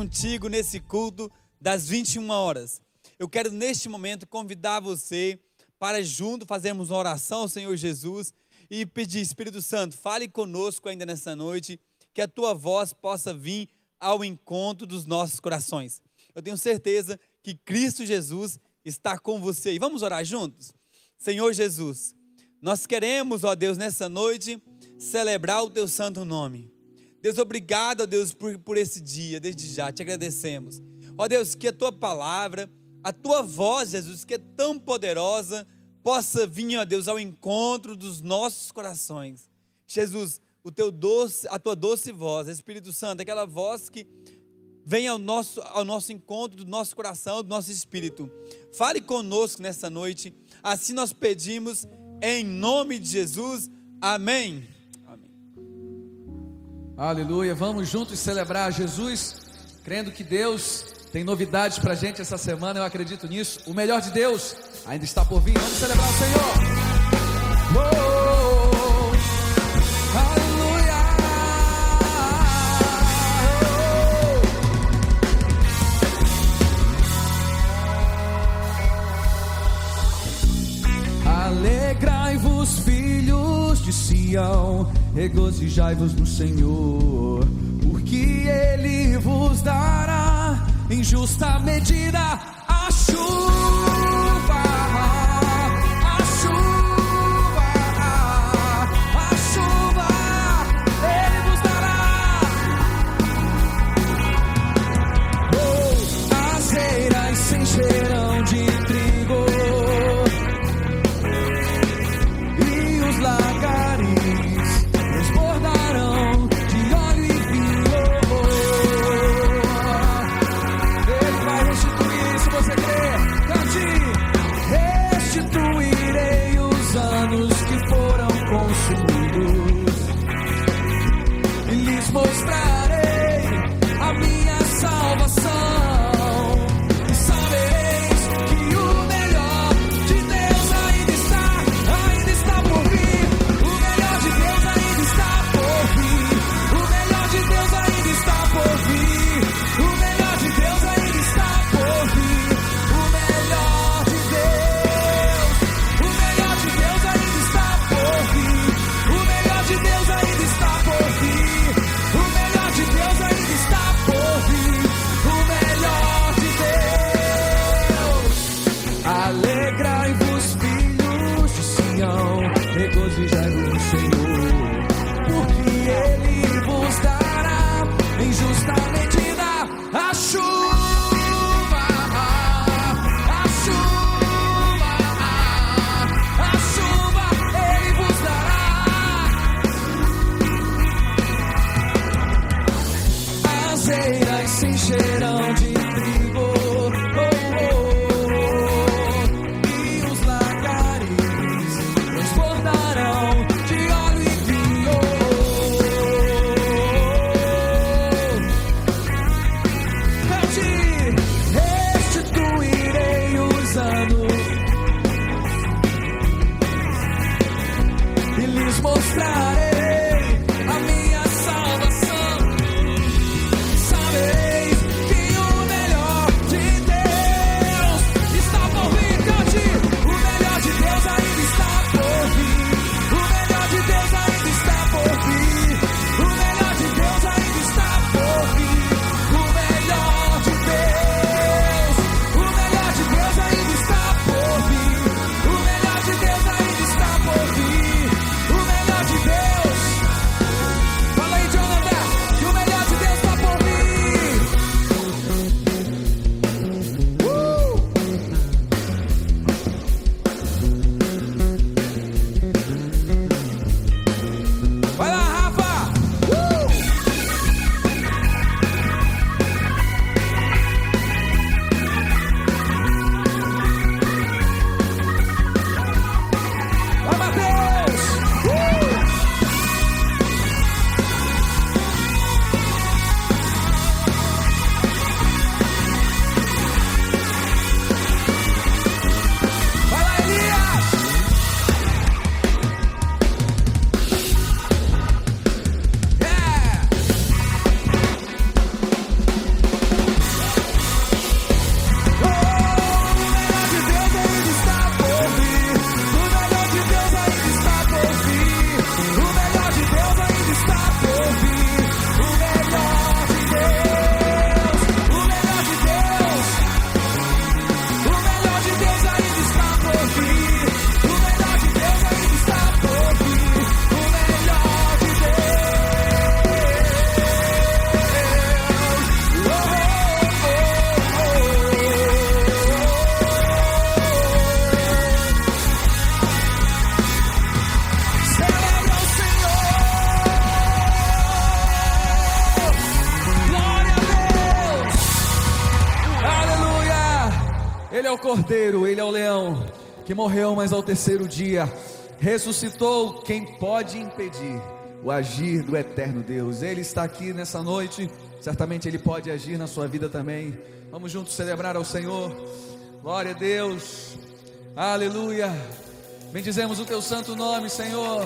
contigo nesse culto das 21 horas. Eu quero neste momento convidar você para junto fazermos uma oração ao Senhor Jesus e pedir, Espírito Santo, fale conosco ainda nessa noite, que a tua voz possa vir ao encontro dos nossos corações. Eu tenho certeza que Cristo Jesus está com você. E vamos orar juntos? Senhor Jesus, nós queremos, ó Deus, nessa noite, celebrar o teu santo nome. Deus, obrigado, ó Deus, por, por esse dia, desde já, te agradecemos. Ó Deus, que a tua palavra, a tua voz, Jesus, que é tão poderosa, possa vir, ó Deus, ao encontro dos nossos corações. Jesus, o teu doce, a tua doce voz, Espírito Santo, aquela voz que vem ao nosso, ao nosso encontro do nosso coração, do nosso espírito. Fale conosco nessa noite. Assim nós pedimos em nome de Jesus. Amém. Aleluia. Vamos juntos celebrar Jesus, crendo que Deus tem novidades para gente essa semana. Eu acredito nisso. O melhor de Deus ainda está por vir. Vamos celebrar o Senhor. Oh, aleluia. Alegrai-vos, filhos Sião, regozijai-vos no Senhor, porque Ele vos dará em justa medida a chuva. cordeiro, ele é o leão que morreu, mas ao terceiro dia ressuscitou. Quem pode impedir o agir do eterno Deus? Ele está aqui nessa noite, certamente ele pode agir na sua vida também. Vamos juntos celebrar ao Senhor. Glória a Deus. Aleluia. Bendizemos o teu santo nome, Senhor.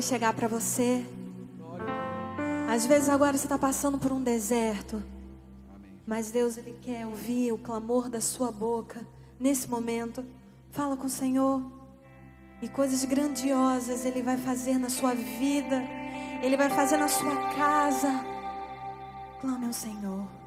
vai chegar para você. Às vezes agora você está passando por um deserto, mas Deus ele quer ouvir o clamor da sua boca nesse momento. Fala com o Senhor e coisas grandiosas ele vai fazer na sua vida, ele vai fazer na sua casa. Clame ao Senhor.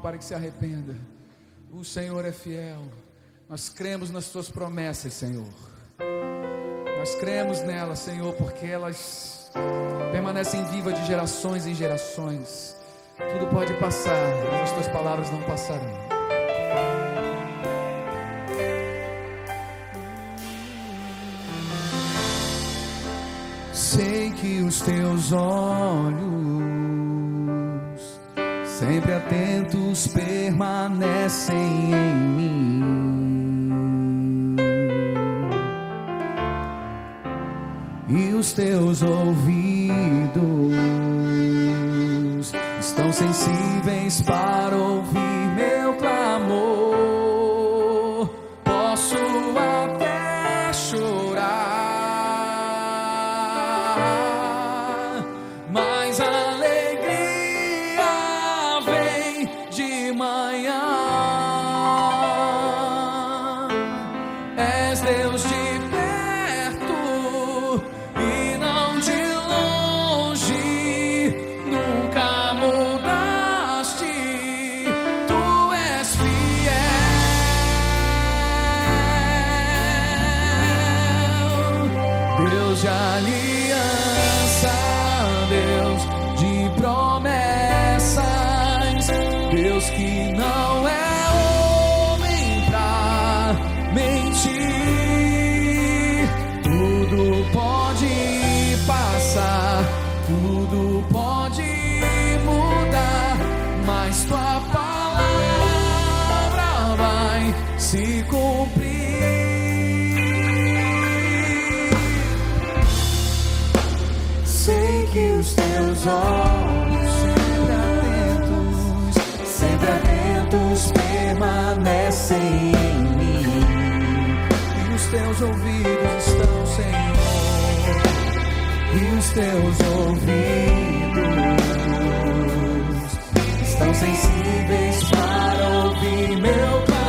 Para que se arrependa. O Senhor é fiel. Nós cremos nas tuas promessas, Senhor. Nós cremos nelas, Senhor, porque elas permanecem vivas de gerações em gerações. Tudo pode passar, mas as tuas palavras não passarão. Sei que os teus olhos, sempre atentos, permanecem em mim. E os teus ouvidos estão sensíveis para ouvir teus olhos sempre atentos, sempre atentos permanecem em mim. E os teus ouvidos estão, Senhor, e os teus ouvidos estão sensíveis para ouvir meu clamor.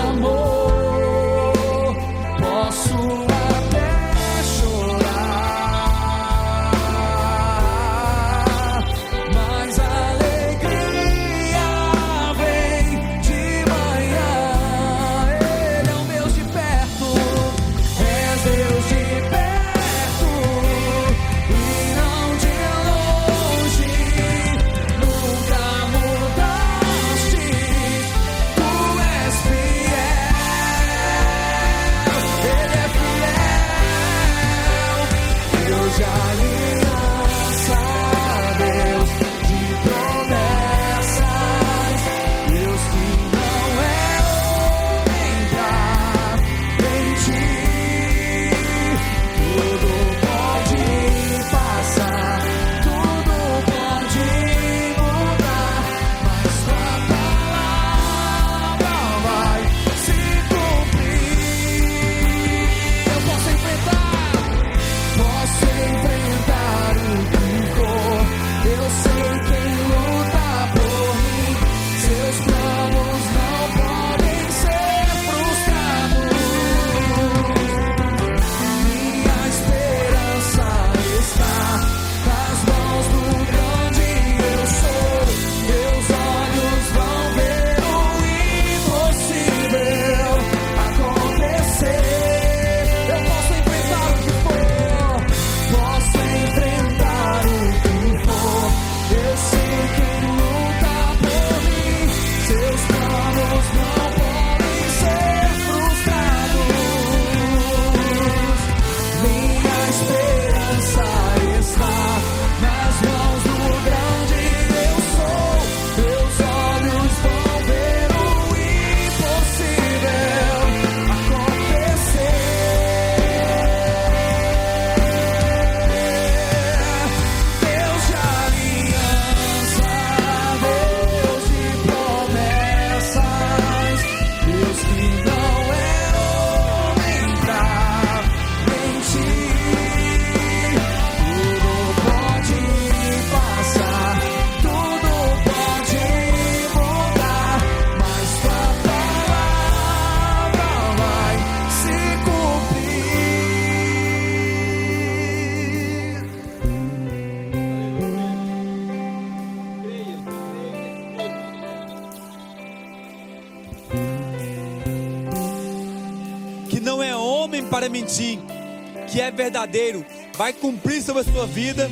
Vai cumprir sobre a sua vida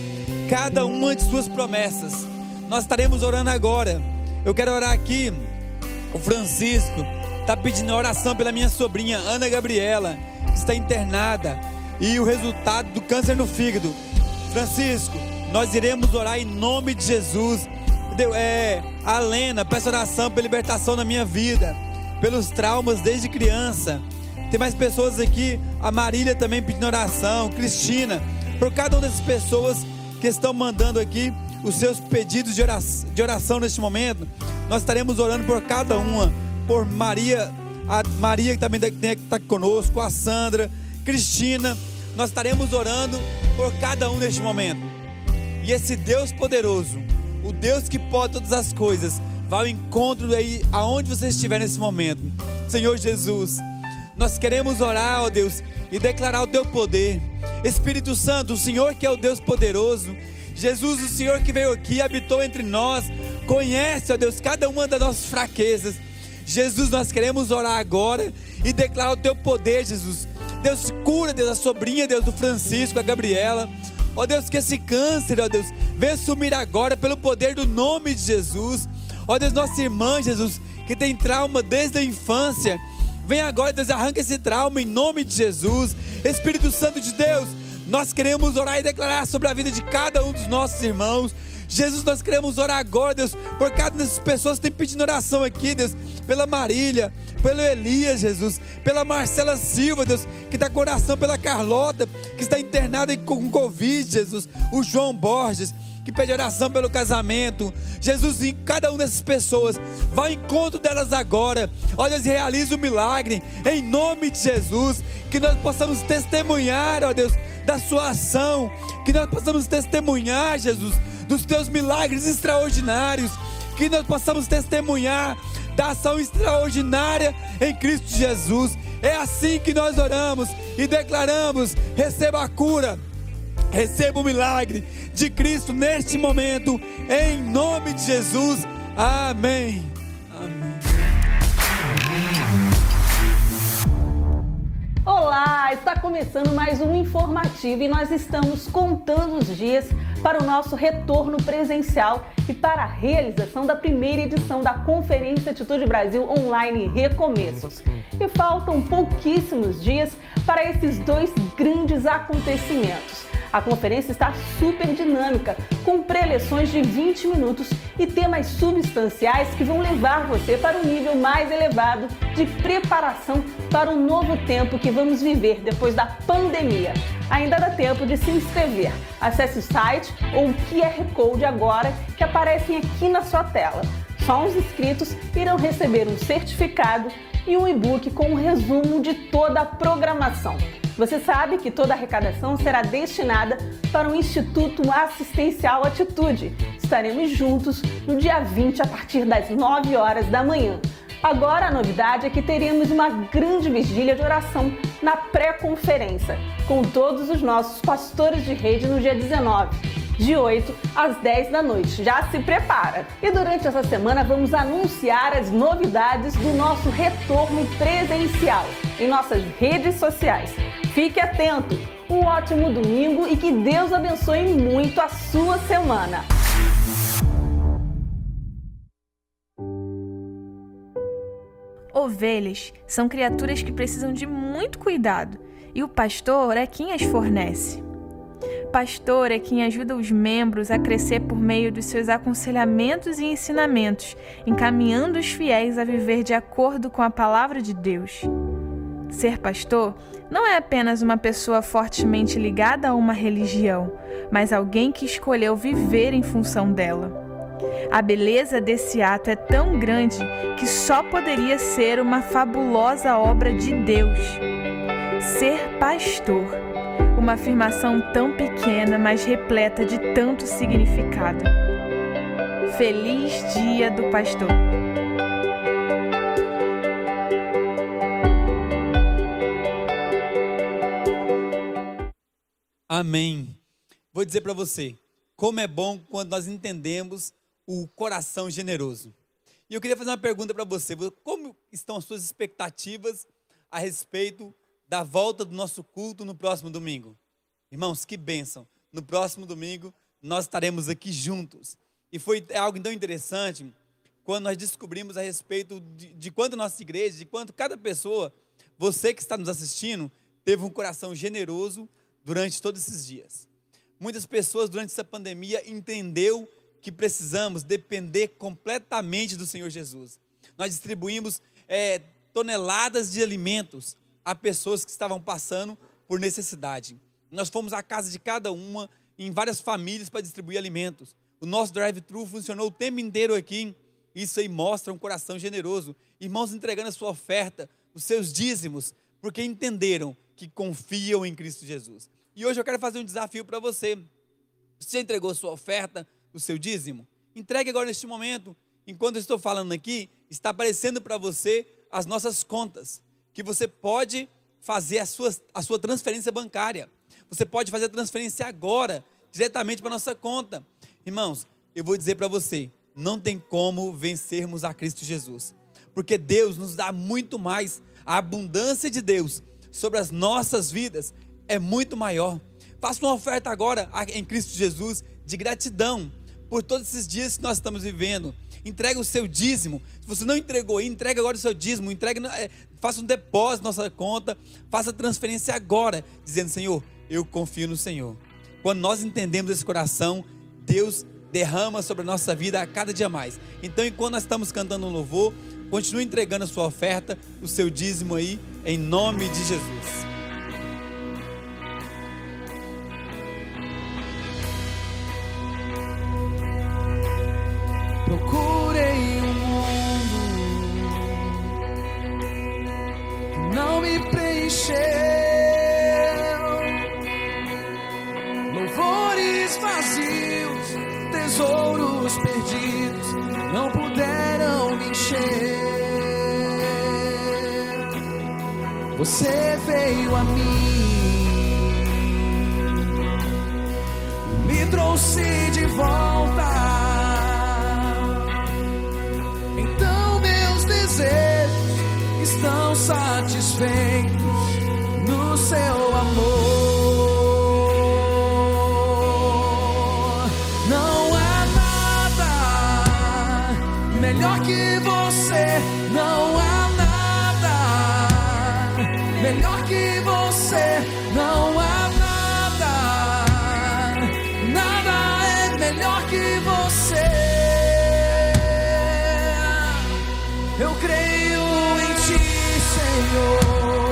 cada uma de suas promessas. Nós estaremos orando agora. Eu quero orar aqui. O Francisco está pedindo oração pela minha sobrinha Ana Gabriela, que está internada, e o resultado do câncer no fígado. Francisco, nós iremos orar em nome de Jesus. É, a Lena, peço oração pela libertação na minha vida, pelos traumas desde criança. Tem mais pessoas aqui, a Marília também pedindo oração, Cristina, por cada uma dessas pessoas que estão mandando aqui os seus pedidos de oração, de oração neste momento. Nós estaremos orando por cada uma, por Maria, a Maria que também está aqui conosco, a Sandra, Cristina. Nós estaremos orando por cada um neste momento. E esse Deus poderoso, o Deus que pode todas as coisas, vá ao encontro aí aonde você estiver nesse momento. Senhor Jesus, nós queremos orar, ó Deus, e declarar o teu poder. Espírito Santo, o Senhor que é o Deus poderoso, Jesus, o Senhor que veio aqui, habitou entre nós, conhece, ó Deus, cada uma das nossas fraquezas. Jesus, nós queremos orar agora e declarar o teu poder, Jesus. Deus, cura, Deus, a sobrinha, Deus, do Francisco, a Gabriela. Ó Deus, que esse câncer, ó Deus, venha sumir agora pelo poder do nome de Jesus. Ó Deus, nossa irmã, Jesus, que tem trauma desde a infância. Vem agora, Deus, arranca esse trauma em nome de Jesus. Espírito Santo de Deus, nós queremos orar e declarar sobre a vida de cada um dos nossos irmãos. Jesus, nós queremos orar agora, Deus, por cada dessas pessoas que tem pedindo oração aqui, Deus, pela Marília, pelo Elias, Jesus, pela Marcela Silva, Deus, que está com oração pela Carlota, que está internada com Covid, Jesus, o João Borges, que pede oração pelo casamento. Jesus, em cada uma dessas pessoas, vá ao encontro delas agora. Olha, realiza o milagre, em nome de Jesus, que nós possamos testemunhar, ó Deus, da sua ação, que nós possamos testemunhar, Jesus, dos teus milagres extraordinários, que nós possamos testemunhar da ação extraordinária em Cristo Jesus. É assim que nós oramos e declaramos: receba a cura, receba o milagre de Cristo neste momento, em nome de Jesus. Amém. Olá, está começando mais um informativo e nós estamos contando os dias para o nosso retorno presencial e para a realização da primeira edição da Conferência Atitude Brasil Online Recomeços. E faltam pouquíssimos dias para esses dois grandes acontecimentos. A conferência está super dinâmica, com preleções de 20 minutos e temas substanciais que vão levar você para um nível mais elevado de preparação para o novo tempo que vamos viver depois da pandemia. Ainda dá tempo de se inscrever. Acesse o site ou o QR Code agora que aparecem aqui na sua tela. Só os inscritos irão receber um certificado e um e-book com um resumo de toda a programação. Você sabe que toda a arrecadação será destinada para o Instituto Assistencial Atitude. Estaremos juntos no dia 20 a partir das 9 horas da manhã. Agora a novidade é que teremos uma grande vigília de oração na pré-conferência, com todos os nossos pastores de rede no dia 19 de 8 às 10 da noite. Já se prepara! E durante essa semana vamos anunciar as novidades do nosso retorno presencial em nossas redes sociais. Fique atento! Um ótimo domingo e que Deus abençoe muito a sua semana! Ovelhas são criaturas que precisam de muito cuidado e o pastor é quem as fornece. Pastor é quem ajuda os membros a crescer por meio dos seus aconselhamentos e ensinamentos, encaminhando os fiéis a viver de acordo com a palavra de Deus. Ser pastor não é apenas uma pessoa fortemente ligada a uma religião, mas alguém que escolheu viver em função dela. A beleza desse ato é tão grande que só poderia ser uma fabulosa obra de Deus. Ser pastor uma afirmação tão pequena, mas repleta de tanto significado. Feliz Dia do Pastor! Amém. Vou dizer para você, como é bom quando nós entendemos o coração generoso. E eu queria fazer uma pergunta para você: como estão as suas expectativas a respeito da volta do nosso culto no próximo domingo. Irmãos, que bênção! No próximo domingo nós estaremos aqui juntos. E foi algo tão interessante quando nós descobrimos a respeito de, de quanto nossa igreja, de quanto cada pessoa, você que está nos assistindo, teve um coração generoso durante todos esses dias. Muitas pessoas durante essa pandemia entendeu que precisamos depender completamente do Senhor Jesus. Nós distribuímos é, toneladas de alimentos a pessoas que estavam passando por necessidade. Nós fomos à casa de cada uma, em várias famílias, para distribuir alimentos. O nosso drive-thru funcionou o tempo inteiro aqui. Isso aí mostra um coração generoso. Irmãos entregando a sua oferta, os seus dízimos, porque entenderam que confiam em Cristo Jesus. E hoje eu quero fazer um desafio para você. Você entregou a sua oferta, o seu dízimo? Entregue agora neste momento. Enquanto eu estou falando aqui, está aparecendo para você as nossas contas, que você pode fazer a sua, a sua transferência bancária. Você pode fazer a transferência agora, diretamente para a nossa conta. Irmãos, eu vou dizer para você, não tem como vencermos a Cristo Jesus. Porque Deus nos dá muito mais. A abundância de Deus sobre as nossas vidas é muito maior. Faça uma oferta agora em Cristo Jesus de gratidão por todos esses dias que nós estamos vivendo. Entrega o seu dízimo. Se você não entregou, entrega agora o seu dízimo. Entrega, é, faça um depósito na nossa conta. Faça a transferência agora, dizendo: Senhor, eu confio no Senhor. Quando nós entendemos esse coração, Deus derrama sobre a nossa vida a cada dia mais. Então, enquanto nós estamos cantando um louvor, continue entregando a sua oferta, o seu dízimo aí, em nome de Jesus. Você veio a mim, me trouxe de volta. Então meus desejos estão satisfeitos no seu amor. Melhor que você. Não há nada, nada é melhor que você. Eu creio em ti, Senhor.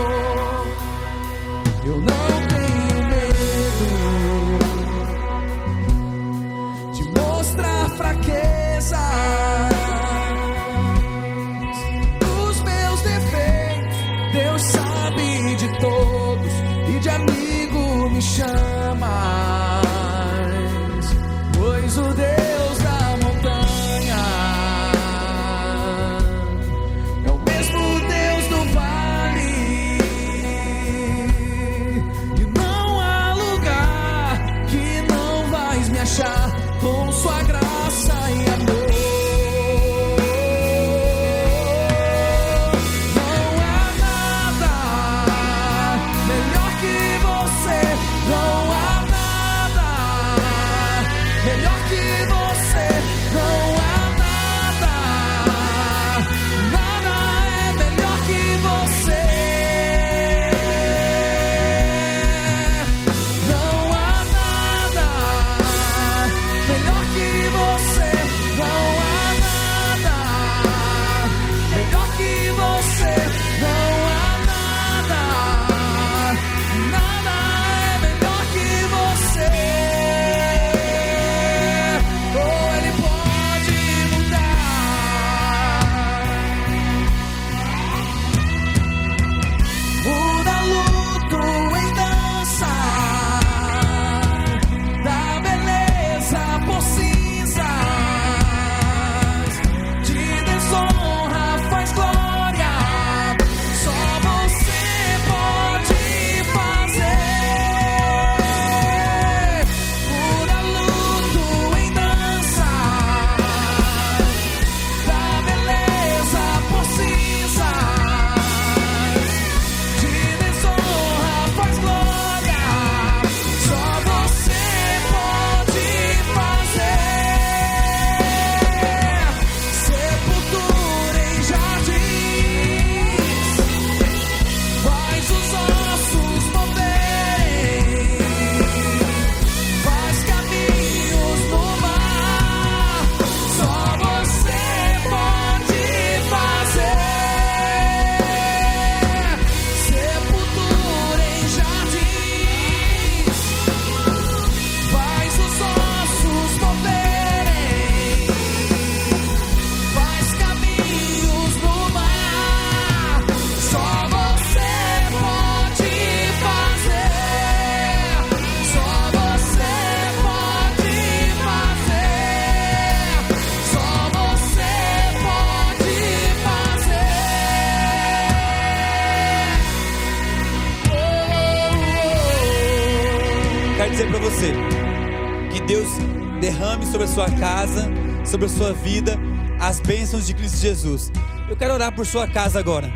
Sua vida, as bênçãos de Cristo Jesus. Eu quero orar por sua casa agora,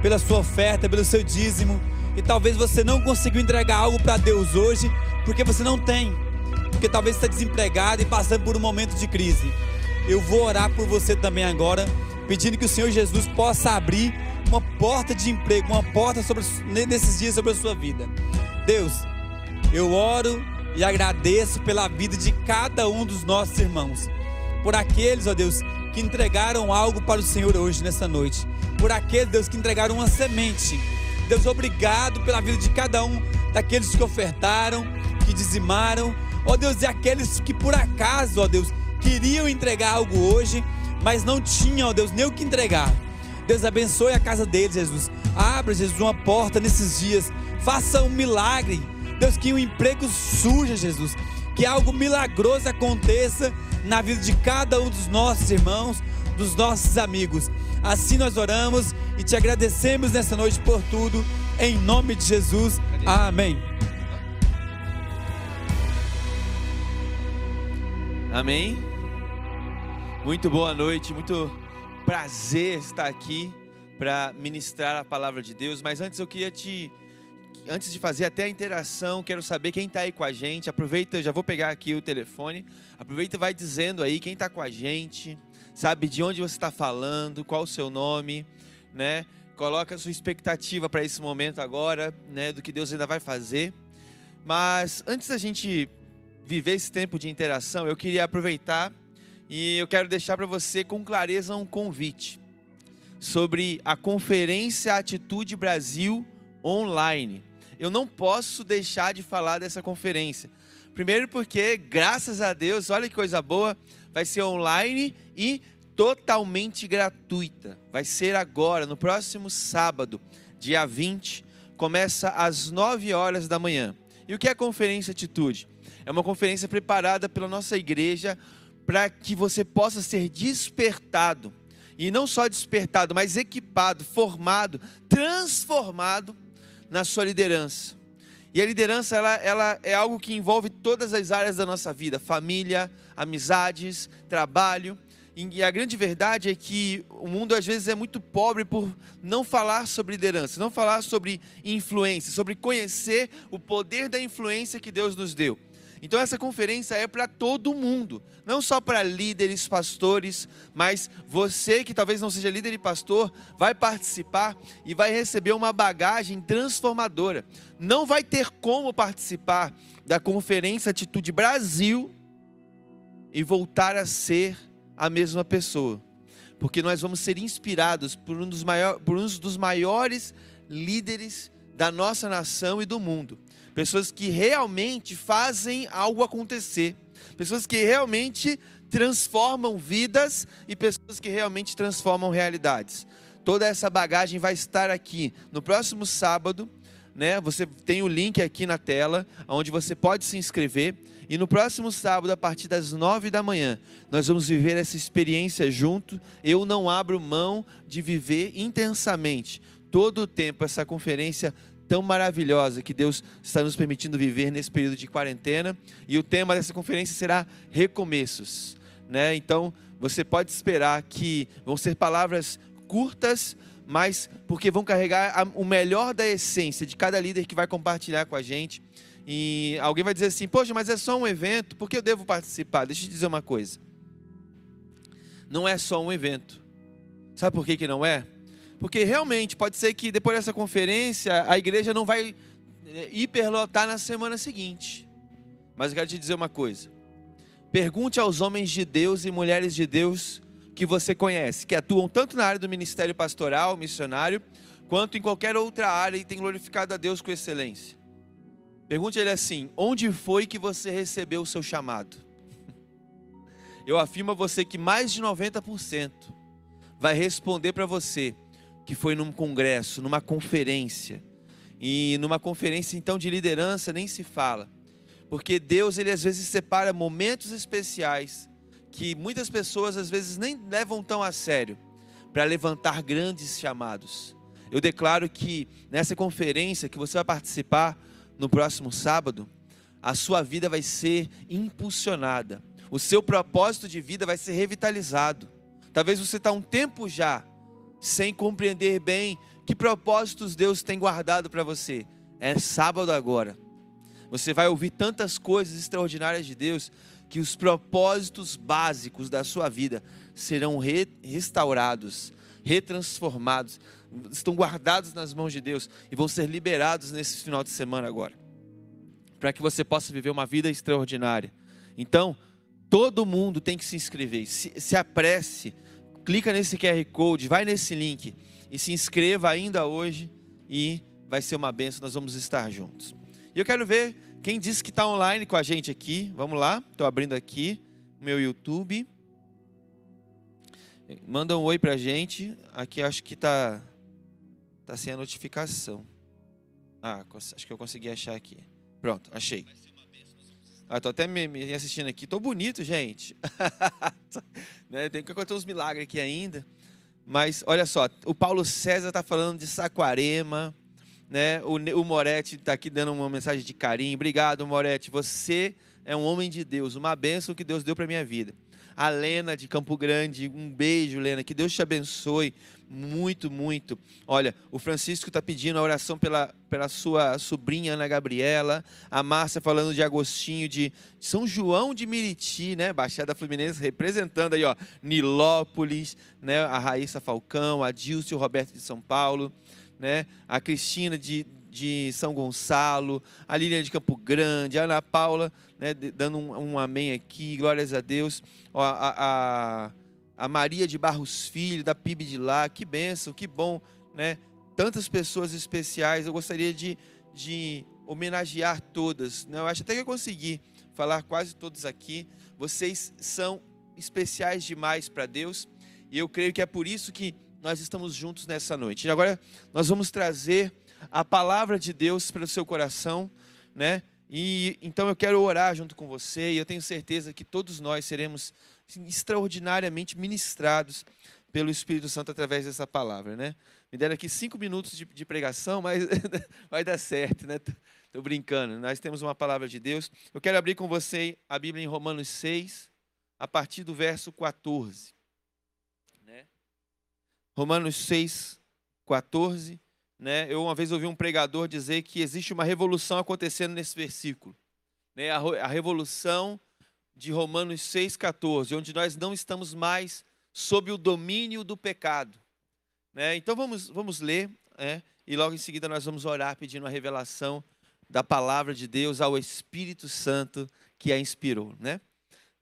pela sua oferta, pelo seu dízimo. E talvez você não conseguiu entregar algo para Deus hoje, porque você não tem, porque talvez está desempregado e passando por um momento de crise. Eu vou orar por você também agora, pedindo que o Senhor Jesus possa abrir uma porta de emprego, uma porta sobre, nesses dias sobre a sua vida. Deus, eu oro e agradeço pela vida de cada um dos nossos irmãos, por aqueles, ó Deus, que entregaram algo para o Senhor hoje, nessa noite, por aqueles, Deus, que entregaram uma semente. Deus, obrigado pela vida de cada um daqueles que ofertaram, que dizimaram, ó Deus, e aqueles que por acaso, ó Deus, queriam entregar algo hoje, mas não tinham, ó Deus, nem o que entregar. Deus abençoe a casa deles, Jesus. Abra, Jesus, uma porta nesses dias. Faça um milagre. Deus, que um emprego surja, Jesus. Que algo milagroso aconteça na vida de cada um dos nossos irmãos, dos nossos amigos. Assim nós oramos e te agradecemos nessa noite por tudo. Em nome de Jesus. Amém. Amém. Muito boa noite, muito prazer estar aqui para ministrar a palavra de Deus. Mas antes eu queria te, antes de fazer até a interação, quero saber quem está aí com a gente. Aproveita, já vou pegar aqui o telefone. Aproveita e vai dizendo aí quem está com a gente, sabe de onde você está falando, qual o seu nome, né? Coloca a sua expectativa para esse momento agora, né? Do que Deus ainda vai fazer. Mas antes da gente viver esse tempo de interação, eu queria aproveitar e eu quero deixar para você com clareza um convite sobre a conferência Atitude Brasil online. Eu não posso deixar de falar dessa conferência. Primeiro porque, graças a Deus, olha que coisa boa, vai ser online e totalmente gratuita. Vai ser agora, no próximo sábado, dia 20, começa às 9 horas da manhã. E o que é a conferência Atitude? É uma conferência preparada pela nossa igreja para que você possa ser despertado. E não só despertado, mas equipado, formado, transformado na sua liderança. E a liderança ela, ela é algo que envolve todas as áreas da nossa vida: família, amizades, trabalho. E a grande verdade é que o mundo às vezes é muito pobre por não falar sobre liderança, não falar sobre influência, sobre conhecer o poder da influência que Deus nos deu. Então essa conferência é para todo mundo, não só para líderes, pastores, mas você que talvez não seja líder e pastor, vai participar e vai receber uma bagagem transformadora. Não vai ter como participar da conferência Atitude Brasil e voltar a ser a mesma pessoa. Porque nós vamos ser inspirados por um dos, por um dos maiores líderes da nossa nação e do mundo pessoas que realmente fazem algo acontecer, pessoas que realmente transformam vidas e pessoas que realmente transformam realidades. Toda essa bagagem vai estar aqui no próximo sábado, né? Você tem o link aqui na tela, onde você pode se inscrever. E no próximo sábado, a partir das nove da manhã, nós vamos viver essa experiência junto. Eu não abro mão de viver intensamente todo o tempo essa conferência tão maravilhosa que Deus está nos permitindo viver nesse período de quarentena. E o tema dessa conferência será recomeços. Né? Então, você pode esperar que vão ser palavras curtas, mas porque vão carregar o melhor da essência de cada líder que vai compartilhar com a gente. E alguém vai dizer assim: Poxa, mas é só um evento, por que eu devo participar? Deixa eu te dizer uma coisa. Não é só um evento. Sabe por que, que não é? Porque realmente pode ser que depois dessa conferência a igreja não vai é, hiperlotar na semana seguinte. Mas eu quero te dizer uma coisa. Pergunte aos homens de Deus e mulheres de Deus que você conhece, que atuam tanto na área do ministério pastoral, missionário, quanto em qualquer outra área e têm glorificado a Deus com excelência. Pergunte ele assim: onde foi que você recebeu o seu chamado? Eu afirmo a você que mais de 90% vai responder para você que foi num congresso, numa conferência. E numa conferência então de liderança nem se fala. Porque Deus ele às vezes separa momentos especiais que muitas pessoas às vezes nem levam tão a sério para levantar grandes chamados. Eu declaro que nessa conferência que você vai participar no próximo sábado, a sua vida vai ser impulsionada. O seu propósito de vida vai ser revitalizado. Talvez você está um tempo já sem compreender bem que propósitos Deus tem guardado para você. É sábado agora. Você vai ouvir tantas coisas extraordinárias de Deus que os propósitos básicos da sua vida serão re restaurados, retransformados, estão guardados nas mãos de Deus e vão ser liberados nesse final de semana agora, para que você possa viver uma vida extraordinária. Então, todo mundo tem que se inscrever, se, se apresse, clica nesse QR Code, vai nesse link e se inscreva ainda hoje e vai ser uma benção, nós vamos estar juntos. E eu quero ver quem disse que está online com a gente aqui. Vamos lá, estou abrindo aqui o meu YouTube. Manda um oi pra gente. Aqui acho que tá tá sem a notificação. Ah, acho que eu consegui achar aqui. Pronto, achei. Ah, tô até me, me assistindo aqui. Tô bonito, gente. né? Tem que acontecer uns milagres aqui ainda. Mas olha só, o Paulo César tá falando de Saquarema, né? O, o Moretti está aqui dando uma mensagem de carinho. Obrigado, Moretti. Você é um homem de Deus, uma bênção que Deus deu para minha vida a Lena de Campo Grande. Um beijo, Lena. Que Deus te abençoe muito, muito. Olha, o Francisco está pedindo a oração pela, pela sua sobrinha Ana Gabriela. A Márcia falando de Agostinho de São João de Miriti, né? Baixada Fluminense representando aí, ó, Nilópolis, né? A Raíssa Falcão, a Dilce, o Roberto de São Paulo, né? A Cristina de de São Gonçalo, a Lilian de Campo Grande, a Ana Paula, né, dando um, um, amém aqui, glórias a Deus. Ó, a, a, a, Maria de Barros Filho, da PIB de lá, que bênção, que bom, né? Tantas pessoas especiais, eu gostaria de, de homenagear todas. Né? Eu acho até que eu consegui falar quase todos aqui. Vocês são especiais demais para Deus e eu creio que é por isso que nós estamos juntos nessa noite. E agora nós vamos trazer a palavra de Deus para o seu coração, né? E então eu quero orar junto com você e eu tenho certeza que todos nós seremos assim, extraordinariamente ministrados pelo Espírito Santo através dessa palavra, né? Me deram aqui cinco minutos de, de pregação, mas vai dar certo, né? Estou brincando. Nós temos uma palavra de Deus. Eu quero abrir com você a Bíblia em Romanos 6, a partir do verso 14. Né? Romanos 6, 14 né, eu uma vez ouvi um pregador dizer que existe uma revolução acontecendo nesse versículo. Né, a, a revolução de Romanos 6,14, onde nós não estamos mais sob o domínio do pecado. Né? Então vamos, vamos ler, né? e logo em seguida nós vamos orar pedindo a revelação da palavra de Deus ao Espírito Santo que a inspirou. Né?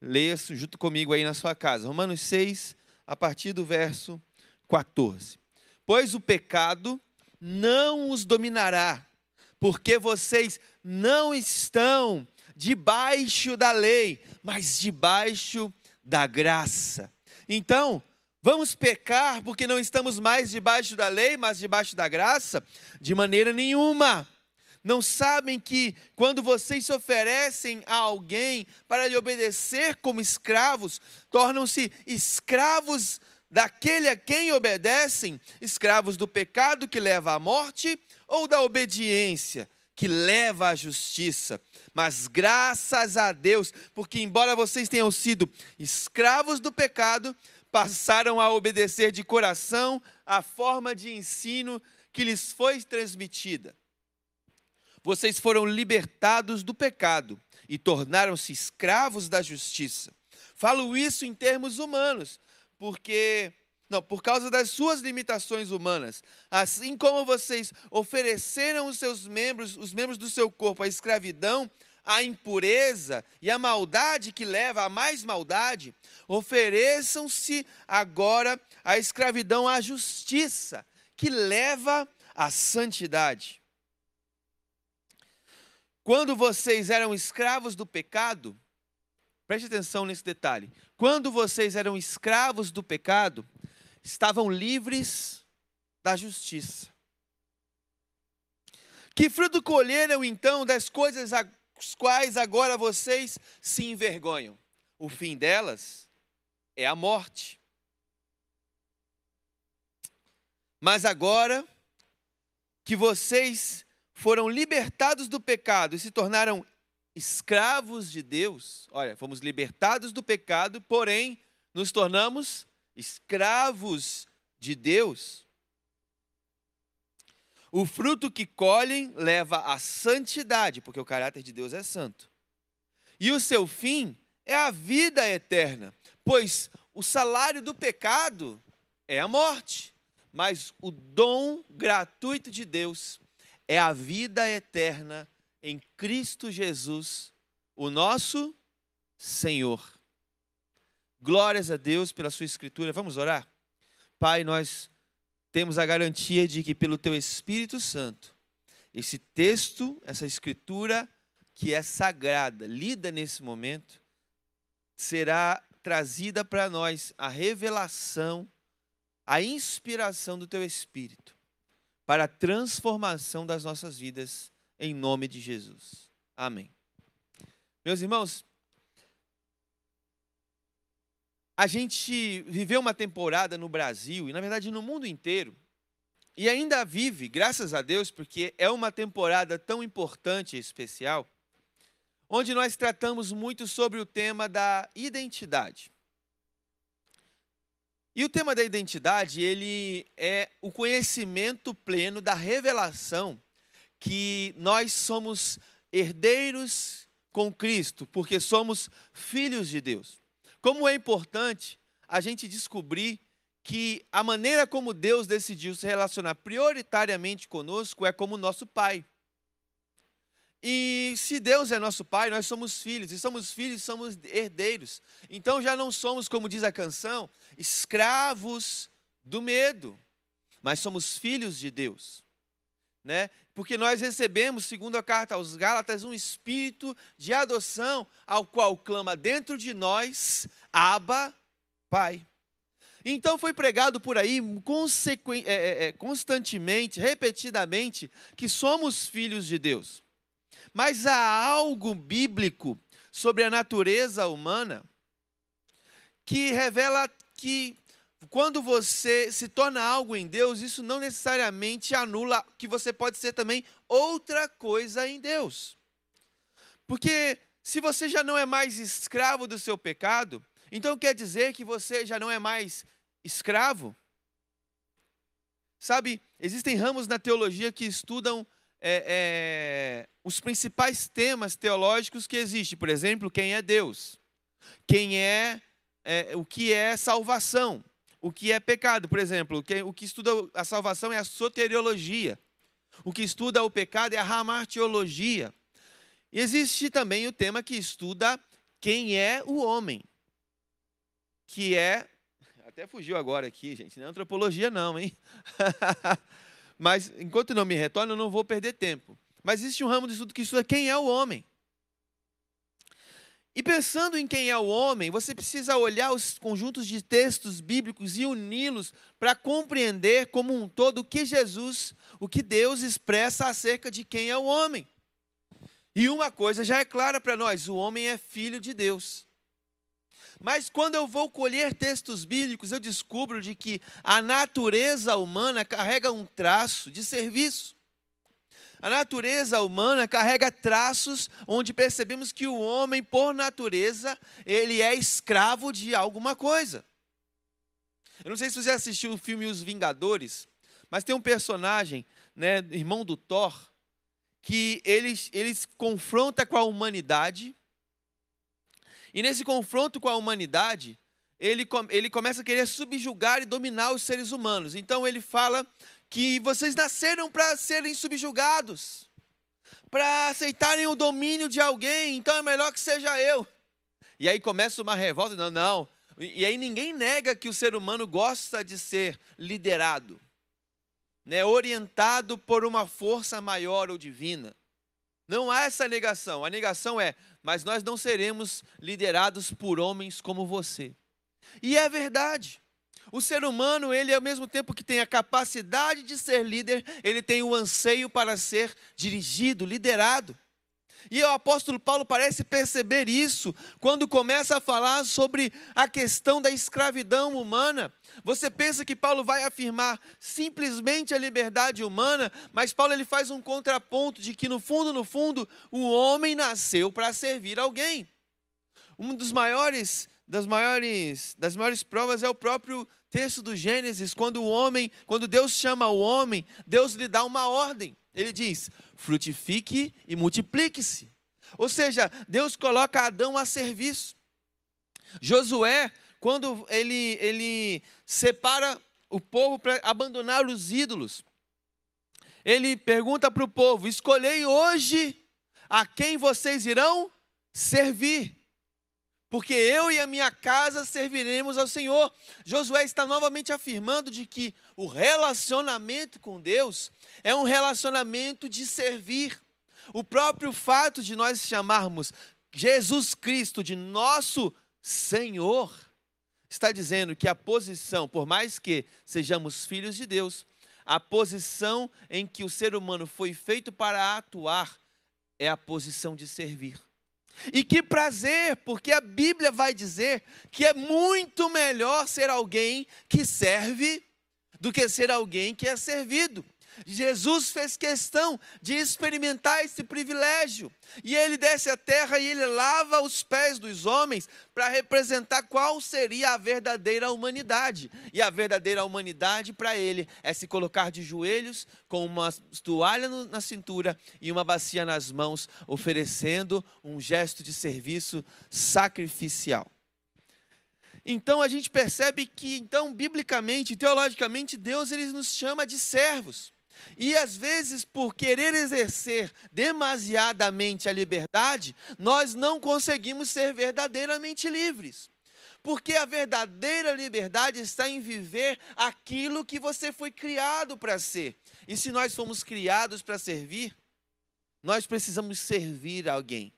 Leia junto comigo aí na sua casa. Romanos 6, a partir do verso 14. Pois o pecado não os dominará, porque vocês não estão debaixo da lei, mas debaixo da graça. Então, vamos pecar porque não estamos mais debaixo da lei, mas debaixo da graça? De maneira nenhuma. Não sabem que quando vocês se oferecem a alguém para lhe obedecer como escravos, tornam-se escravos daquele a quem obedecem, escravos do pecado que leva à morte ou da obediência que leva à justiça. Mas graças a Deus, porque embora vocês tenham sido escravos do pecado, passaram a obedecer de coração a forma de ensino que lhes foi transmitida. Vocês foram libertados do pecado e tornaram-se escravos da justiça. Falo isso em termos humanos, porque não, por causa das suas limitações humanas. Assim como vocês ofereceram os seus membros, os membros do seu corpo à escravidão, à impureza e à maldade que leva a mais maldade, ofereçam-se agora à escravidão à justiça, que leva à santidade. Quando vocês eram escravos do pecado, preste atenção nesse detalhe. Quando vocês eram escravos do pecado, estavam livres da justiça. Que fruto colheram então das coisas às quais agora vocês se envergonham? O fim delas é a morte. Mas agora que vocês foram libertados do pecado e se tornaram escravos de Deus. Olha, fomos libertados do pecado, porém nos tornamos escravos de Deus. O fruto que colhem leva à santidade, porque o caráter de Deus é santo. E o seu fim é a vida eterna, pois o salário do pecado é a morte, mas o dom gratuito de Deus é a vida eterna em Cristo Jesus, o nosso Senhor. Glórias a Deus pela sua escritura. Vamos orar? Pai, nós temos a garantia de que pelo teu Espírito Santo, esse texto, essa escritura que é sagrada, lida nesse momento, será trazida para nós a revelação, a inspiração do teu Espírito para a transformação das nossas vidas, em nome de Jesus. Amém. Meus irmãos, a gente viveu uma temporada no Brasil e, na verdade, no mundo inteiro, e ainda vive, graças a Deus, porque é uma temporada tão importante e especial, onde nós tratamos muito sobre o tema da identidade. E o tema da identidade, ele é o conhecimento pleno da revelação que nós somos herdeiros com Cristo, porque somos filhos de Deus. Como é importante a gente descobrir que a maneira como Deus decidiu se relacionar prioritariamente conosco é como nosso Pai. E se Deus é nosso Pai, nós somos filhos, e somos filhos, somos herdeiros. Então já não somos, como diz a canção, escravos do medo, mas somos filhos de Deus. Né? Porque nós recebemos, segundo a carta aos Gálatas, um espírito de adoção, ao qual clama dentro de nós, Abba, Pai. Então foi pregado por aí é, é, é, constantemente, repetidamente, que somos filhos de Deus. Mas há algo bíblico sobre a natureza humana que revela que quando você se torna algo em Deus, isso não necessariamente anula que você pode ser também outra coisa em Deus. Porque se você já não é mais escravo do seu pecado, então quer dizer que você já não é mais escravo? Sabe, existem ramos na teologia que estudam é, é, os principais temas teológicos que existem. Por exemplo, quem é Deus? Quem é, é o que é salvação? O que é pecado. Por exemplo, o que estuda a salvação é a soteriologia. O que estuda o pecado é a ramartiologia. E existe também o tema que estuda quem é o homem, que é. Até fugiu agora aqui, gente. Não é antropologia, não, hein? Mas enquanto não me retorna, eu não vou perder tempo. Mas existe um ramo de estudo que estuda quem é o homem. E pensando em quem é o homem, você precisa olhar os conjuntos de textos bíblicos e uni-los para compreender como um todo o que Jesus, o que Deus expressa acerca de quem é o homem. E uma coisa já é clara para nós: o homem é filho de Deus. Mas quando eu vou colher textos bíblicos, eu descubro de que a natureza humana carrega um traço de serviço. A natureza humana carrega traços onde percebemos que o homem, por natureza, ele é escravo de alguma coisa. Eu não sei se você assistiu o filme Os Vingadores, mas tem um personagem, né, irmão do Thor, que ele, ele confronta com a humanidade. E nesse confronto com a humanidade, ele, ele começa a querer subjugar e dominar os seres humanos. Então ele fala que vocês nasceram para serem subjugados, para aceitarem o domínio de alguém, então é melhor que seja eu. E aí começa uma revolta, não, não. E aí ninguém nega que o ser humano gosta de ser liderado, né, orientado por uma força maior ou divina. Não há essa negação. A negação é, mas nós não seremos liderados por homens como você. E é verdade. O ser humano, ele ao mesmo tempo que tem a capacidade de ser líder, ele tem o anseio para ser dirigido, liderado. E o apóstolo Paulo parece perceber isso quando começa a falar sobre a questão da escravidão humana. Você pensa que Paulo vai afirmar simplesmente a liberdade humana, mas Paulo ele faz um contraponto de que no fundo, no fundo, o homem nasceu para servir alguém. Um dos maiores das maiores das maiores provas é o próprio texto do Gênesis, quando o homem, quando Deus chama o homem, Deus lhe dá uma ordem. Ele diz: frutifique e multiplique-se. Ou seja, Deus coloca Adão a serviço. Josué, quando ele, ele separa o povo para abandonar os ídolos, ele pergunta para o povo: escolhei hoje a quem vocês irão servir porque eu e a minha casa serviremos ao Senhor. Josué está novamente afirmando de que o relacionamento com Deus é um relacionamento de servir. O próprio fato de nós chamarmos Jesus Cristo de nosso Senhor está dizendo que a posição, por mais que sejamos filhos de Deus, a posição em que o ser humano foi feito para atuar é a posição de servir. E que prazer, porque a Bíblia vai dizer que é muito melhor ser alguém que serve do que ser alguém que é servido. Jesus fez questão de experimentar esse privilégio. E ele desce à terra e ele lava os pés dos homens para representar qual seria a verdadeira humanidade. E a verdadeira humanidade para ele é se colocar de joelhos com uma toalha na cintura e uma bacia nas mãos, oferecendo um gesto de serviço sacrificial. Então a gente percebe que, então, biblicamente, teologicamente, Deus ele nos chama de servos. E às vezes, por querer exercer demasiadamente a liberdade, nós não conseguimos ser verdadeiramente livres. Porque a verdadeira liberdade está em viver aquilo que você foi criado para ser. E se nós fomos criados para servir, nós precisamos servir alguém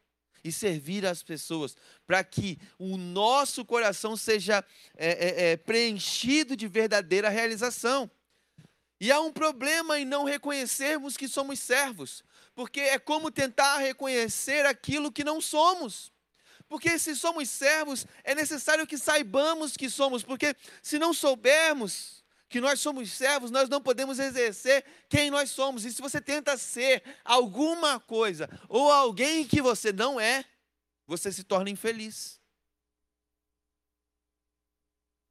e servir as pessoas, para que o nosso coração seja é, é, é, preenchido de verdadeira realização. E há um problema em não reconhecermos que somos servos, porque é como tentar reconhecer aquilo que não somos. Porque se somos servos, é necessário que saibamos que somos, porque se não soubermos que nós somos servos, nós não podemos exercer quem nós somos. E se você tenta ser alguma coisa ou alguém que você não é, você se torna infeliz.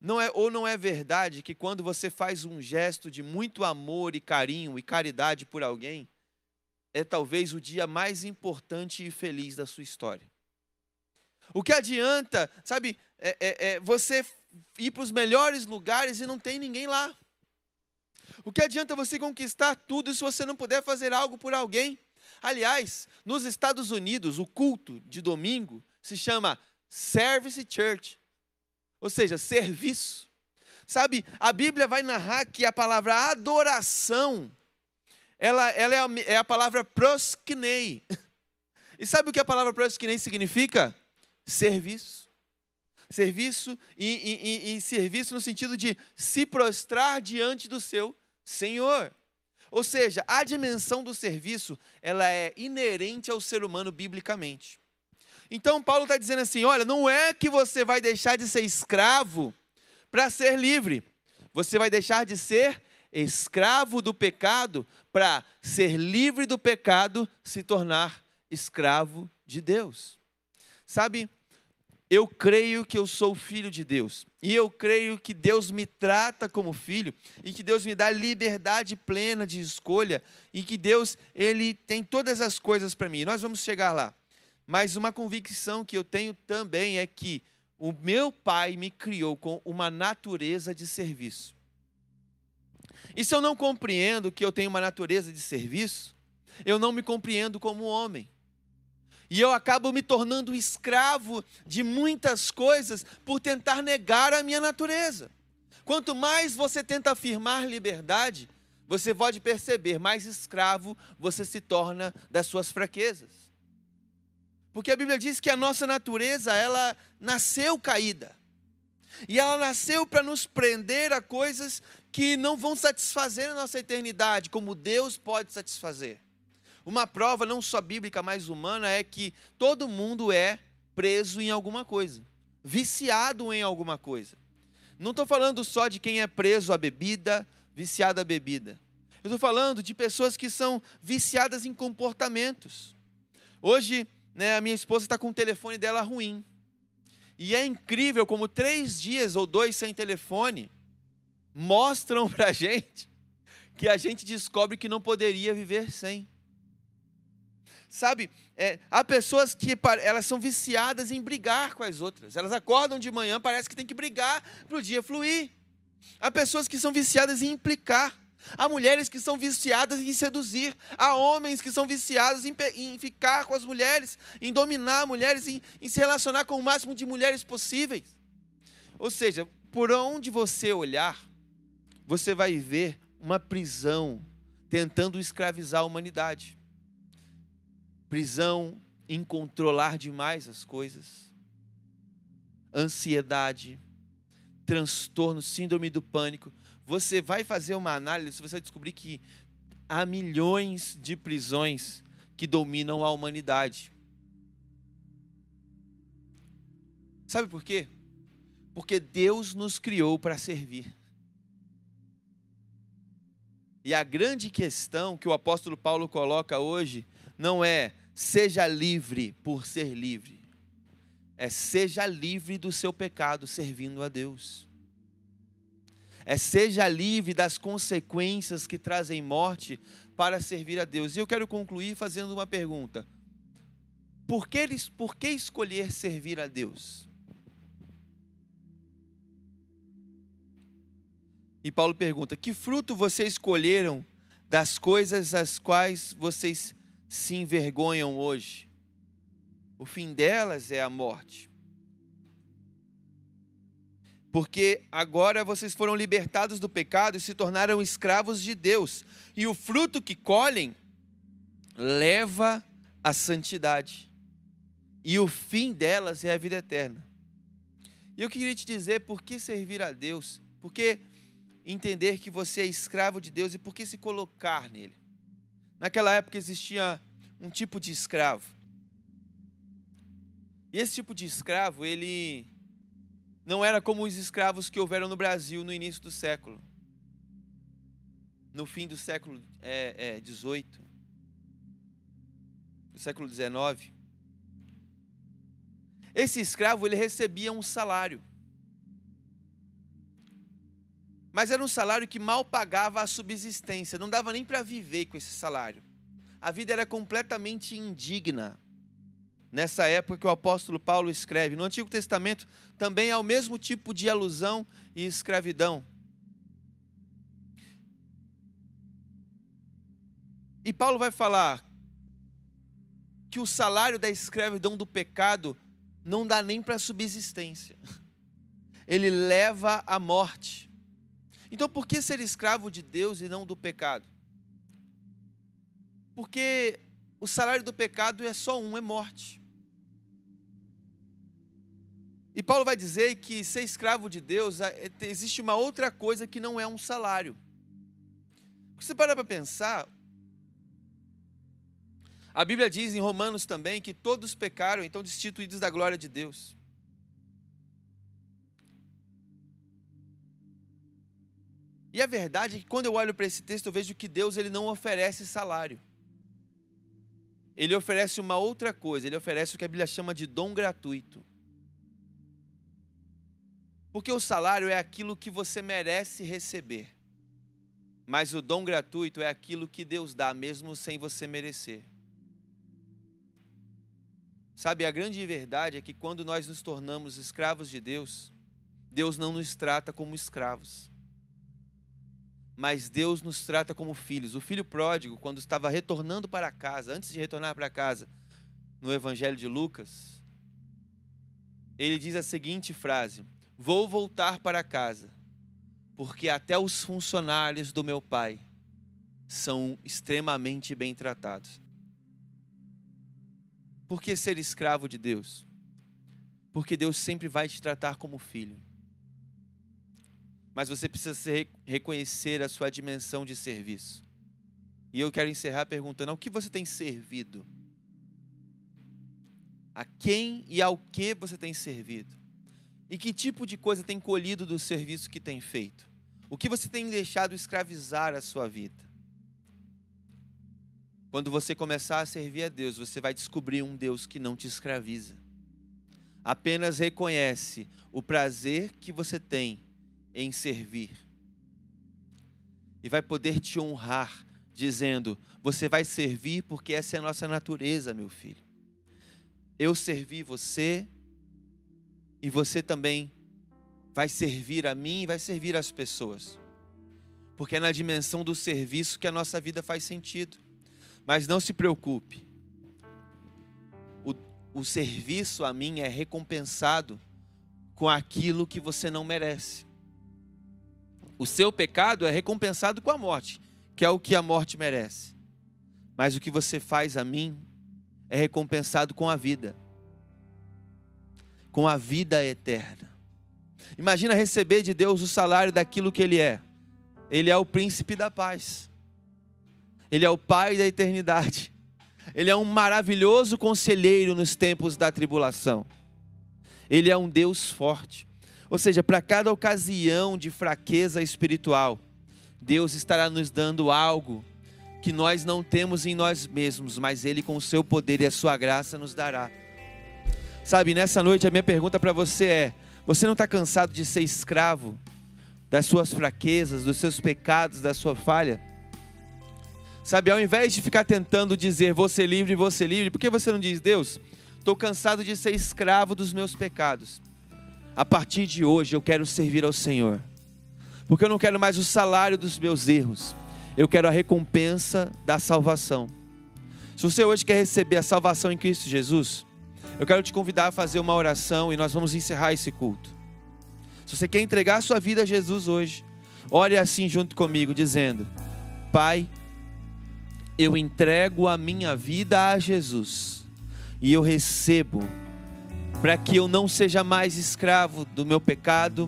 Não é, ou não é verdade que quando você faz um gesto de muito amor e carinho e caridade por alguém, é talvez o dia mais importante e feliz da sua história? O que adianta, sabe, é, é, é você ir para os melhores lugares e não tem ninguém lá? O que adianta você conquistar tudo se você não puder fazer algo por alguém? Aliás, nos Estados Unidos, o culto de domingo se chama Service Church ou seja, serviço. Sabe, a Bíblia vai narrar que a palavra adoração, ela, ela é, a, é a palavra proskinei. E sabe o que a palavra proskinei significa? Serviço. Serviço e, e, e, serviço no sentido de se prostrar diante do seu Senhor. Ou seja, a dimensão do serviço, ela é inerente ao ser humano biblicamente. Então Paulo está dizendo assim: olha, não é que você vai deixar de ser escravo para ser livre, você vai deixar de ser escravo do pecado para ser livre do pecado, se tornar escravo de Deus. Sabe, eu creio que eu sou filho de Deus. E eu creio que Deus me trata como filho e que Deus me dá liberdade plena de escolha e que Deus ele tem todas as coisas para mim. Nós vamos chegar lá. Mas uma convicção que eu tenho também é que o meu pai me criou com uma natureza de serviço. E se eu não compreendo que eu tenho uma natureza de serviço, eu não me compreendo como homem. E eu acabo me tornando escravo de muitas coisas por tentar negar a minha natureza. Quanto mais você tenta afirmar liberdade, você pode perceber, mais escravo você se torna das suas fraquezas. Porque a Bíblia diz que a nossa natureza, ela nasceu caída. E ela nasceu para nos prender a coisas que não vão satisfazer a nossa eternidade, como Deus pode satisfazer. Uma prova não só bíblica, mas humana é que todo mundo é preso em alguma coisa, viciado em alguma coisa. Não estou falando só de quem é preso à bebida, viciado à bebida. Eu estou falando de pessoas que são viciadas em comportamentos. Hoje, né, a minha esposa está com o telefone dela ruim. E é incrível como três dias ou dois sem telefone mostram para a gente que a gente descobre que não poderia viver sem. Sabe, é, há pessoas que elas são viciadas em brigar com as outras. Elas acordam de manhã, parece que tem que brigar para o dia fluir. Há pessoas que são viciadas em implicar. Há mulheres que são viciadas em seduzir. Há homens que são viciados em, em ficar com as mulheres, em dominar mulheres, em, em se relacionar com o máximo de mulheres possíveis. Ou seja, por onde você olhar, você vai ver uma prisão tentando escravizar a humanidade. Prisão em controlar demais as coisas. Ansiedade, transtorno, síndrome do pânico. Você vai fazer uma análise, você vai descobrir que há milhões de prisões que dominam a humanidade. Sabe por quê? Porque Deus nos criou para servir. E a grande questão que o apóstolo Paulo coloca hoje não é seja livre por ser livre, é seja livre do seu pecado servindo a Deus. É seja livre das consequências que trazem morte para servir a Deus. E eu quero concluir fazendo uma pergunta: por que, por que escolher servir a Deus? E Paulo pergunta: Que fruto vocês escolheram das coisas às quais vocês se envergonham hoje? O fim delas é a morte. Porque agora vocês foram libertados do pecado e se tornaram escravos de Deus. E o fruto que colhem leva à santidade. E o fim delas é a vida eterna. E eu queria te dizer por que servir a Deus. Porque entender que você é escravo de Deus e por que se colocar nele. Naquela época existia um tipo de escravo. E esse tipo de escravo, ele não era como os escravos que houveram no Brasil no início do século. No fim do século XVIII, é, é, do século XIX. Esse escravo, ele recebia um salário. Mas era um salário que mal pagava a subsistência, não dava nem para viver com esse salário. A vida era completamente indigna. Nessa época que o apóstolo Paulo escreve. No Antigo Testamento também há o mesmo tipo de alusão e escravidão. E Paulo vai falar que o salário da escravidão do pecado não dá nem para subsistência. Ele leva à morte. Então, por que ser escravo de Deus e não do pecado? Porque o salário do pecado é só um, é morte. E Paulo vai dizer que ser escravo de Deus, é, existe uma outra coisa que não é um salário. Porque você para para pensar, a Bíblia diz em Romanos também que todos pecaram, então destituídos da glória de Deus. E a verdade é que quando eu olho para esse texto, eu vejo que Deus ele não oferece salário. Ele oferece uma outra coisa, ele oferece o que a Bíblia chama de dom gratuito. Porque o salário é aquilo que você merece receber. Mas o dom gratuito é aquilo que Deus dá, mesmo sem você merecer. Sabe, a grande verdade é que quando nós nos tornamos escravos de Deus, Deus não nos trata como escravos mas Deus nos trata como filhos. O filho pródigo, quando estava retornando para casa, antes de retornar para casa, no Evangelho de Lucas, ele diz a seguinte frase: Vou voltar para casa, porque até os funcionários do meu pai são extremamente bem tratados. Por que ser escravo de Deus? Porque Deus sempre vai te tratar como filho mas você precisa reconhecer a sua dimensão de serviço. E eu quero encerrar perguntando: ao que você tem servido? A quem e ao que você tem servido? E que tipo de coisa tem colhido do serviço que tem feito? O que você tem deixado escravizar a sua vida? Quando você começar a servir a Deus, você vai descobrir um Deus que não te escraviza. Apenas reconhece o prazer que você tem em servir. E vai poder te honrar, dizendo: Você vai servir porque essa é a nossa natureza, meu filho. Eu servi você e você também vai servir a mim e vai servir as pessoas. Porque é na dimensão do serviço que a nossa vida faz sentido. Mas não se preocupe. O, o serviço a mim é recompensado com aquilo que você não merece. O seu pecado é recompensado com a morte, que é o que a morte merece. Mas o que você faz a mim é recompensado com a vida com a vida eterna. Imagina receber de Deus o salário daquilo que Ele é. Ele é o príncipe da paz. Ele é o Pai da eternidade. Ele é um maravilhoso conselheiro nos tempos da tribulação. Ele é um Deus forte. Ou seja, para cada ocasião de fraqueza espiritual, Deus estará nos dando algo que nós não temos em nós mesmos, mas Ele, com o seu poder e a sua graça, nos dará. Sabe, nessa noite a minha pergunta para você é: você não está cansado de ser escravo das suas fraquezas, dos seus pecados, da sua falha? Sabe, ao invés de ficar tentando dizer ser livre, ser livre, por que você não diz, Deus, estou cansado de ser escravo dos meus pecados. A partir de hoje eu quero servir ao Senhor. Porque eu não quero mais o salário dos meus erros. Eu quero a recompensa da salvação. Se você hoje quer receber a salvação em Cristo Jesus, eu quero te convidar a fazer uma oração e nós vamos encerrar esse culto. Se você quer entregar a sua vida a Jesus hoje, ore assim junto comigo, dizendo: Pai, eu entrego a minha vida a Jesus e eu recebo para que eu não seja mais escravo do meu pecado,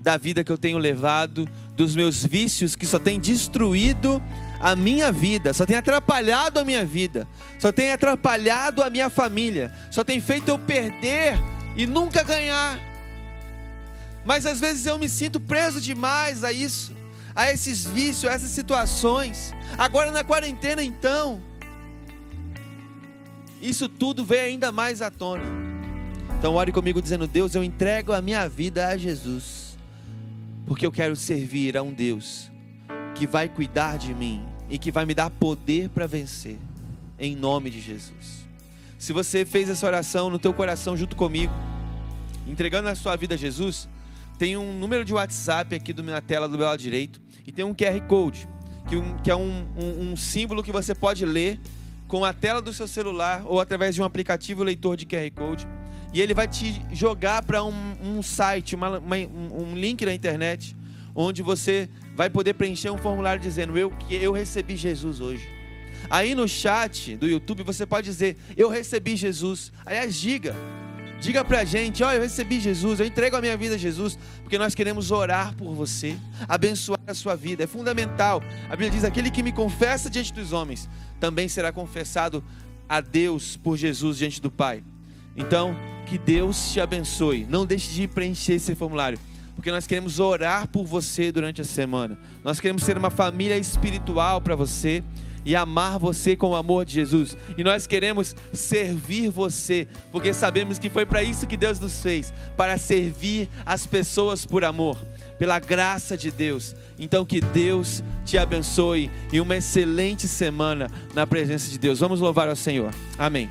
da vida que eu tenho levado, dos meus vícios que só têm destruído a minha vida, só tem atrapalhado a minha vida, só tem atrapalhado a minha família, só tem feito eu perder e nunca ganhar. Mas às vezes eu me sinto preso demais a isso, a esses vícios, a essas situações. Agora na quarentena, então, isso tudo vem ainda mais à tona. Então, ore comigo dizendo: Deus, eu entrego a minha vida a Jesus, porque eu quero servir a um Deus que vai cuidar de mim e que vai me dar poder para vencer, em nome de Jesus. Se você fez essa oração no teu coração junto comigo, entregando a sua vida a Jesus, tem um número de WhatsApp aqui na tela do meu lado direito e tem um QR Code, que, um, que é um, um, um símbolo que você pode ler com a tela do seu celular ou através de um aplicativo leitor de QR Code. E ele vai te jogar para um, um, site, uma, uma, um link na internet, onde você vai poder preencher um formulário dizendo eu que eu recebi Jesus hoje. Aí no chat do YouTube você pode dizer eu recebi Jesus. Aliás, diga, diga pra gente, ó, oh, eu recebi Jesus, eu entrego a minha vida a Jesus, porque nós queremos orar por você, abençoar a sua vida. É fundamental. A Bíblia diz: aquele que me confessa diante dos homens, também será confessado a Deus por Jesus diante do Pai. Então, que Deus te abençoe. Não deixe de preencher esse formulário porque nós queremos orar por você durante a semana. Nós queremos ser uma família espiritual para você e amar você com o amor de Jesus. E nós queremos servir você, porque sabemos que foi para isso que Deus nos fez para servir as pessoas por amor, pela graça de Deus. Então, que Deus te abençoe e uma excelente semana na presença de Deus. Vamos louvar ao Senhor. Amém.